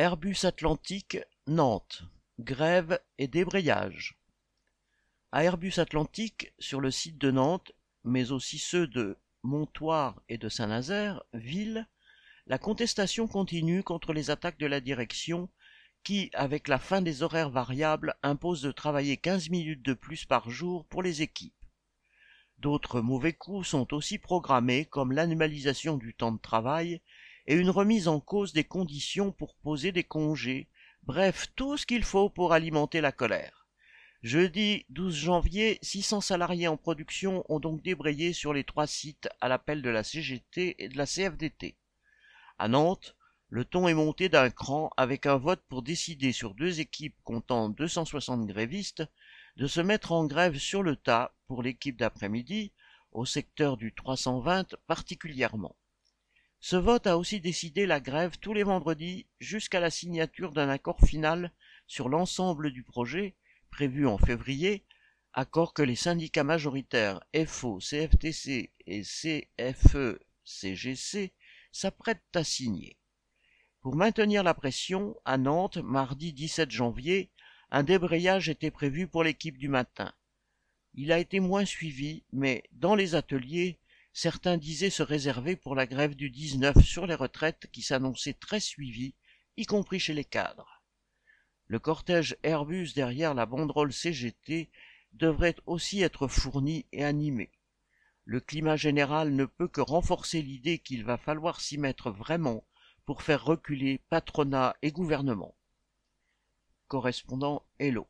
Airbus Atlantique, Nantes. Grève et débrayage. À Airbus Atlantique, sur le site de Nantes, mais aussi ceux de Montoire et de Saint-Nazaire, ville, la contestation continue contre les attaques de la direction qui, avec la fin des horaires variables, impose de travailler 15 minutes de plus par jour pour les équipes. D'autres mauvais coups sont aussi programmés comme l'animalisation du temps de travail et une remise en cause des conditions pour poser des congés, bref, tout ce qu'il faut pour alimenter la colère. Jeudi 12 janvier, 600 salariés en production ont donc débrayé sur les trois sites à l'appel de la CGT et de la CFDT. À Nantes, le ton est monté d'un cran avec un vote pour décider sur deux équipes comptant 260 grévistes de se mettre en grève sur le tas pour l'équipe d'après-midi, au secteur du 320 particulièrement. Ce vote a aussi décidé la grève tous les vendredis jusqu'à la signature d'un accord final sur l'ensemble du projet, prévu en février, accord que les syndicats majoritaires FO, CFTC et CFE-CGC s'apprêtent à signer. Pour maintenir la pression, à Nantes, mardi 17 janvier, un débrayage était prévu pour l'équipe du matin. Il a été moins suivi, mais dans les ateliers, certains disaient se réserver pour la grève du 19 sur les retraites qui s'annonçait très suivie, y compris chez les cadres. Le cortège Airbus derrière la banderole CGT devrait aussi être fourni et animé. Le climat général ne peut que renforcer l'idée qu'il va falloir s'y mettre vraiment pour faire reculer patronat et gouvernement correspondant Hello.